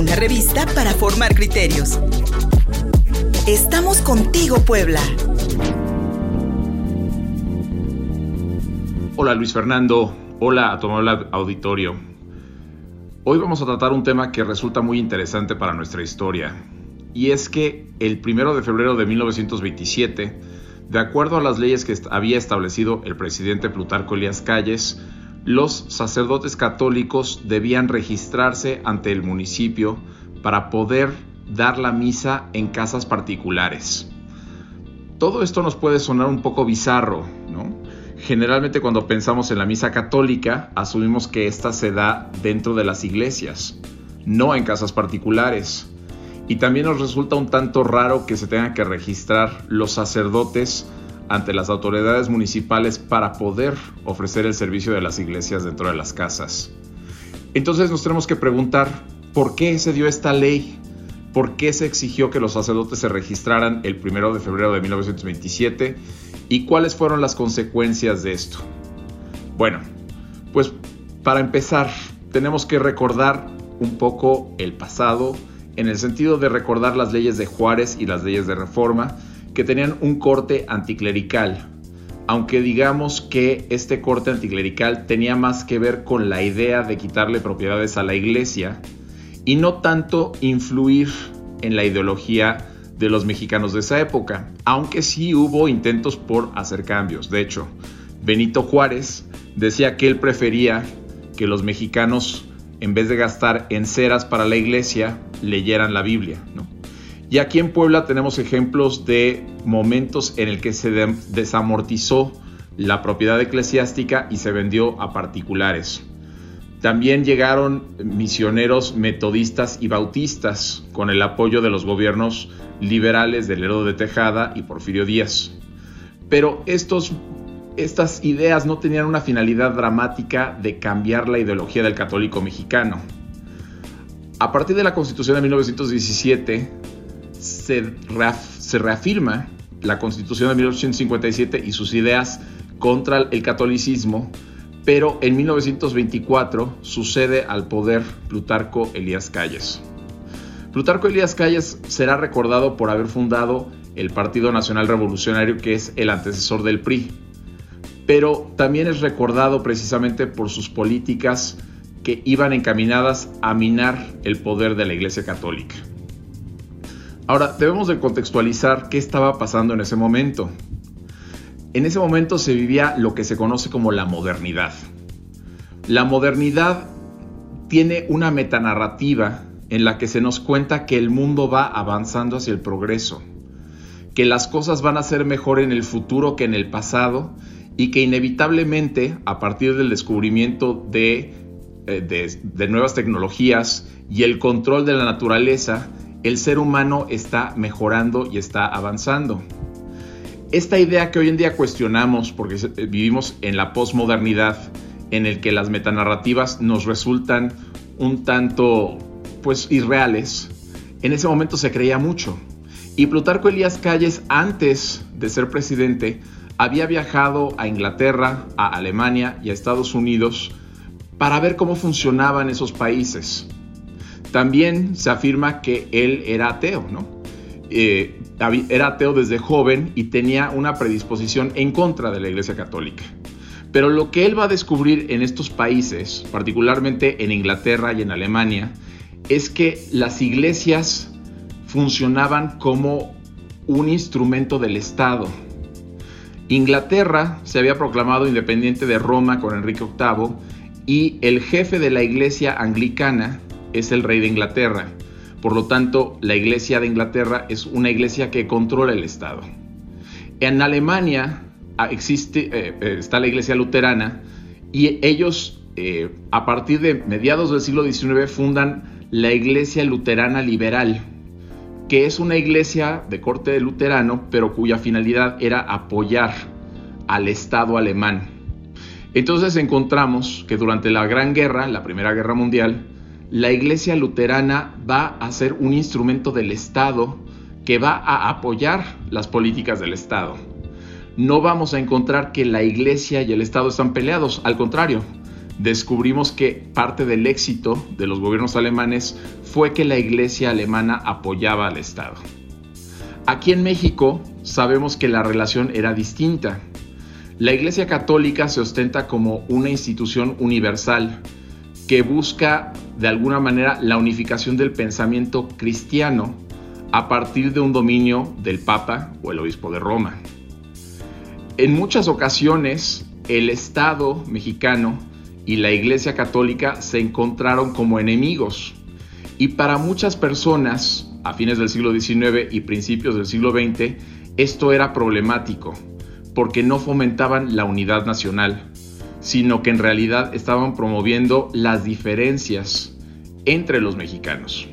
una revista para formar criterios. Estamos contigo, Puebla. Hola Luis Fernando, hola a tu amable auditorio. Hoy vamos a tratar un tema que resulta muy interesante para nuestra historia, y es que el primero de febrero de 1927, de acuerdo a las leyes que había establecido el presidente Plutarco Elías Calles, los sacerdotes católicos debían registrarse ante el municipio para poder dar la misa en casas particulares. Todo esto nos puede sonar un poco bizarro, ¿no? Generalmente cuando pensamos en la misa católica, asumimos que ésta se da dentro de las iglesias, no en casas particulares. Y también nos resulta un tanto raro que se tengan que registrar los sacerdotes ante las autoridades municipales para poder ofrecer el servicio de las iglesias dentro de las casas. Entonces nos tenemos que preguntar, ¿por qué se dio esta ley? ¿Por qué se exigió que los sacerdotes se registraran el 1 de febrero de 1927? ¿Y cuáles fueron las consecuencias de esto? Bueno, pues para empezar, tenemos que recordar un poco el pasado en el sentido de recordar las leyes de Juárez y las leyes de Reforma, que tenían un corte anticlerical, aunque digamos que este corte anticlerical tenía más que ver con la idea de quitarle propiedades a la iglesia y no tanto influir en la ideología de los mexicanos de esa época, aunque sí hubo intentos por hacer cambios. De hecho, Benito Juárez decía que él prefería que los mexicanos, en vez de gastar en ceras para la iglesia, leyeran la Biblia. Y aquí en Puebla tenemos ejemplos de momentos en el que se desamortizó la propiedad eclesiástica y se vendió a particulares. También llegaron misioneros metodistas y bautistas con el apoyo de los gobiernos liberales de Lerdo de Tejada y Porfirio Díaz. Pero estos, estas ideas no tenían una finalidad dramática de cambiar la ideología del católico mexicano. A partir de la Constitución de 1917 se, reafirma la Constitución de 1857 y sus ideas contra el catolicismo pero en 1924 sucede al poder Plutarco Elías Calles. Plutarco Elías Calles será recordado por haber fundado el Partido Nacional Revolucionario, que es el antecesor del PRI, pero también es recordado precisamente por sus políticas que iban encaminadas a minar el poder de la Iglesia Católica. Ahora, debemos de contextualizar qué estaba pasando en ese momento. En ese momento se vivía lo que se conoce como la modernidad. La modernidad tiene una metanarrativa en la que se nos cuenta que el mundo va avanzando hacia el progreso, que las cosas van a ser mejor en el futuro que en el pasado y que inevitablemente a partir del descubrimiento de, eh, de, de nuevas tecnologías y el control de la naturaleza, el ser humano está mejorando y está avanzando esta idea que hoy en día cuestionamos porque eh, vivimos en la posmodernidad en el que las metanarrativas nos resultan un tanto pues irreales, en ese momento se creía mucho. Y Plutarco Elías Calles antes de ser presidente había viajado a Inglaterra, a Alemania y a Estados Unidos para ver cómo funcionaban esos países. También se afirma que él era ateo, ¿no? Eh, era ateo desde joven y tenía una predisposición en contra de la Iglesia Católica. Pero lo que él va a descubrir en estos países, particularmente en Inglaterra y en Alemania, es que las iglesias funcionaban como un instrumento del Estado. Inglaterra se había proclamado independiente de Roma con Enrique VIII y el jefe de la iglesia anglicana es el rey de Inglaterra. Por lo tanto, la Iglesia de Inglaterra es una iglesia que controla el Estado. En Alemania ah, existe, eh, eh, está la Iglesia luterana y ellos eh, a partir de mediados del siglo XIX fundan la Iglesia Luterana Liberal, que es una iglesia de corte luterano, pero cuya finalidad era apoyar al Estado alemán. Entonces encontramos que durante la Gran Guerra, la Primera Guerra Mundial, la iglesia luterana va a ser un instrumento del Estado que va a apoyar las políticas del Estado. No vamos a encontrar que la iglesia y el Estado están peleados, al contrario, descubrimos que parte del éxito de los gobiernos alemanes fue que la iglesia alemana apoyaba al Estado. Aquí en México sabemos que la relación era distinta. La Iglesia Católica se ostenta como una institución universal que busca de alguna manera la unificación del pensamiento cristiano a partir de un dominio del Papa o el Obispo de Roma. En muchas ocasiones el Estado mexicano y la Iglesia Católica se encontraron como enemigos y para muchas personas a fines del siglo XIX y principios del siglo XX esto era problemático porque no fomentaban la unidad nacional, sino que en realidad estaban promoviendo las diferencias entre los mexicanos.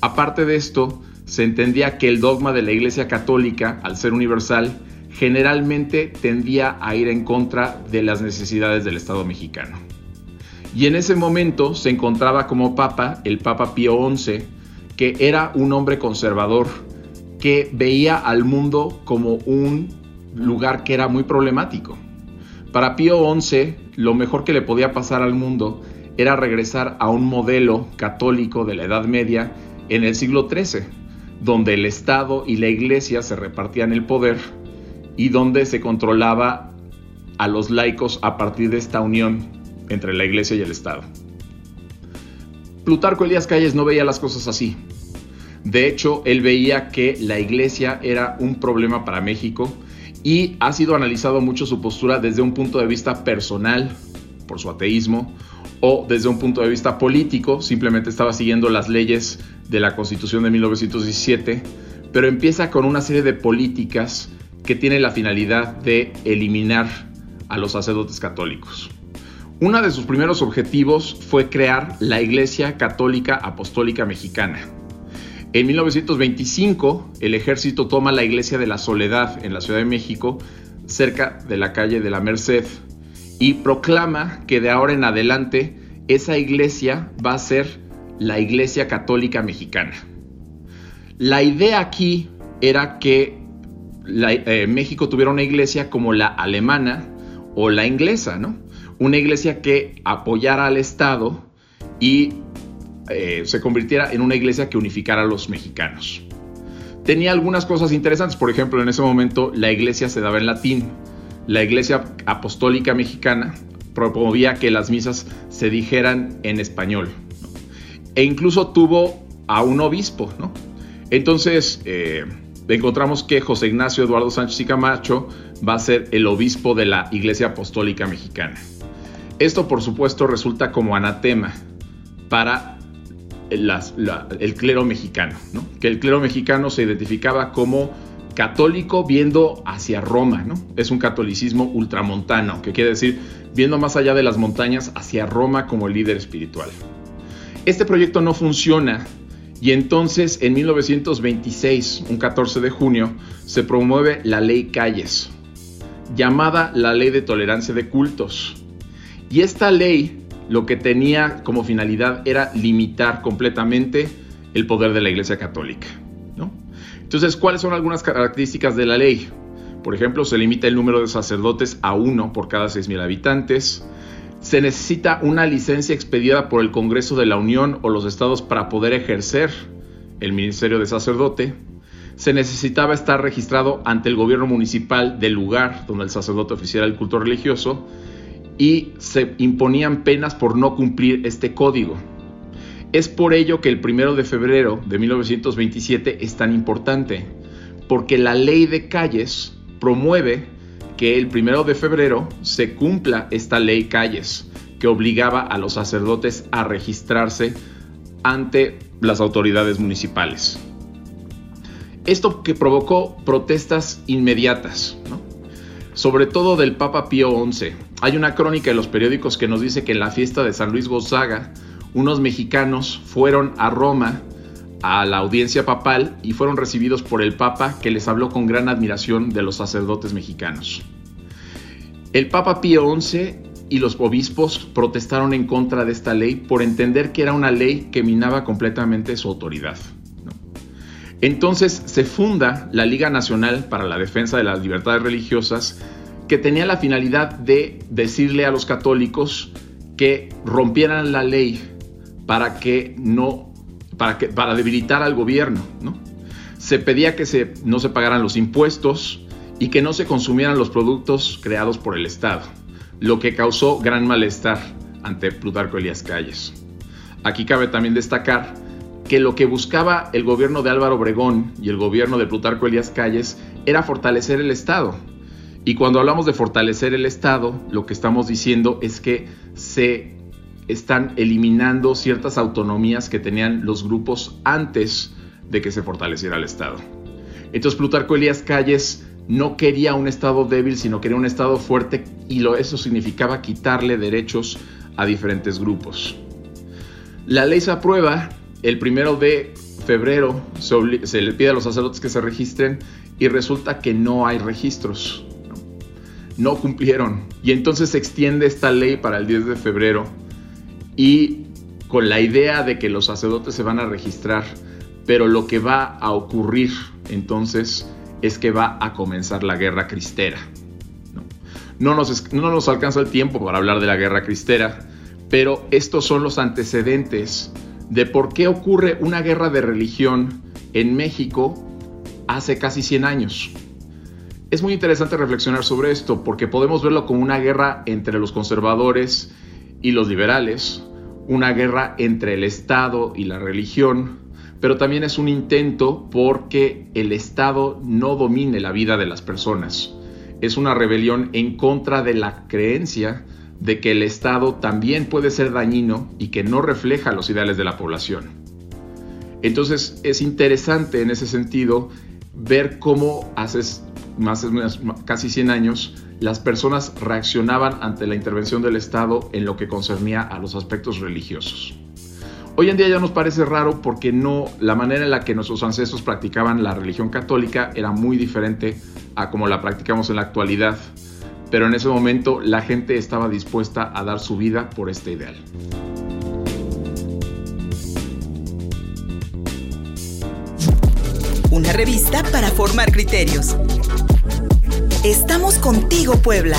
Aparte de esto, se entendía que el dogma de la Iglesia Católica, al ser universal, generalmente tendía a ir en contra de las necesidades del Estado mexicano. Y en ese momento se encontraba como papa el Papa Pío XI, que era un hombre conservador, que veía al mundo como un lugar que era muy problemático. Para Pío XI, lo mejor que le podía pasar al mundo era regresar a un modelo católico de la Edad Media en el siglo XIII, donde el Estado y la Iglesia se repartían el poder y donde se controlaba a los laicos a partir de esta unión entre la Iglesia y el Estado. Plutarco Elías Calles no veía las cosas así. De hecho, él veía que la Iglesia era un problema para México y ha sido analizado mucho su postura desde un punto de vista personal, por su ateísmo, o desde un punto de vista político, simplemente estaba siguiendo las leyes de la Constitución de 1917, pero empieza con una serie de políticas que tienen la finalidad de eliminar a los sacerdotes católicos. Uno de sus primeros objetivos fue crear la Iglesia Católica Apostólica Mexicana. En 1925, el ejército toma la Iglesia de la Soledad en la Ciudad de México, cerca de la calle de la Merced, y proclama que de ahora en adelante esa iglesia va a ser la Iglesia Católica Mexicana. La idea aquí era que eh, México tuviera una iglesia como la alemana o la inglesa, ¿no? Una iglesia que apoyara al Estado y eh, se convirtiera en una iglesia que unificara a los mexicanos. Tenía algunas cosas interesantes, por ejemplo, en ese momento la iglesia se daba en latín, la Iglesia Apostólica Mexicana promovía que las misas se dijeran en español. E incluso tuvo a un obispo. ¿no? Entonces, eh, encontramos que José Ignacio Eduardo Sánchez y Camacho va a ser el obispo de la Iglesia Apostólica Mexicana. Esto, por supuesto, resulta como anatema para el clero mexicano, ¿no? que el clero mexicano se identificaba como católico viendo hacia Roma. Es un catolicismo ultramontano, que quiere decir viendo más allá de las montañas hacia Roma como líder espiritual. Este proyecto no funciona y entonces en 1926, un 14 de junio, se promueve la ley Calles, llamada la Ley de Tolerancia de Cultos. Y esta ley lo que tenía como finalidad era limitar completamente el poder de la Iglesia Católica. Entonces, ¿cuáles son algunas características de la ley? Por ejemplo, se limita el número de sacerdotes a uno por cada 6.000 habitantes. Se necesita una licencia expedida por el Congreso de la Unión o los estados para poder ejercer el ministerio de sacerdote. Se necesitaba estar registrado ante el gobierno municipal del lugar donde el sacerdote oficiara el culto religioso y se imponían penas por no cumplir este código. Es por ello que el primero de febrero de 1927 es tan importante, porque la ley de calles promueve que el primero de febrero se cumpla esta ley calles, que obligaba a los sacerdotes a registrarse ante las autoridades municipales. Esto que provocó protestas inmediatas, sobre todo del Papa Pío XI. Hay una crónica en los periódicos que nos dice que en la fiesta de San Luis Gonzaga, unos mexicanos fueron a Roma a la audiencia papal y fueron recibidos por el Papa que les habló con gran admiración de los sacerdotes mexicanos. El Papa Pío XI y los obispos protestaron en contra de esta ley por entender que era una ley que minaba completamente su autoridad. Entonces se funda la Liga Nacional para la Defensa de las Libertades Religiosas que tenía la finalidad de decirle a los católicos que rompieran la ley para que no, para, que, para debilitar al gobierno, ¿no? Se pedía que se, no se pagaran los impuestos y que no se consumieran los productos creados por el Estado, lo que causó gran malestar ante Plutarco Elías Calles. Aquí cabe también destacar que lo que buscaba el gobierno de Álvaro Obregón y el gobierno de Plutarco Elías Calles era fortalecer el Estado. Y cuando hablamos de fortalecer el Estado, lo que estamos diciendo es que se están eliminando ciertas autonomías que tenían los grupos antes de que se fortaleciera el Estado. Entonces Plutarco Elías Calles no quería un Estado débil, sino quería un Estado fuerte y lo, eso significaba quitarle derechos a diferentes grupos. La ley se aprueba el primero de febrero se, le pide a los sacerdotes que se registren y resulta que no hay registros. ¿no? cumplieron. Y entonces se extiende esta ley para el 10 de febrero y con la idea de que los sacerdotes se van a registrar, pero lo que va a ocurrir entonces es que va a comenzar la guerra cristera. No, nos, no nos alcanza el tiempo para hablar de la guerra cristera, pero estos son los antecedentes de por qué ocurre una guerra de religión en México hace casi 100 años. Es muy interesante reflexionar sobre esto porque podemos verlo como una guerra entre los conservadores y los liberales, una guerra entre el Estado y la religión, pero también es un intento porque el Estado no domine la vida de las personas. Es una rebelión en contra de la creencia de que el Estado también puede ser dañino y que no refleja los ideales de la población. Entonces es interesante en ese sentido ver cómo hace más, casi 100 años las personas reaccionaban ante la intervención del Estado en lo que concernía a los aspectos religiosos. Hoy en día ya nos parece raro porque no la manera en la que nuestros ancestros practicaban la religión católica era muy diferente a como la practicamos en la actualidad pero en ese momento la gente estaba dispuesta a dar su vida por este ideal. Una revista para formar criterios. Estamos contigo, Puebla.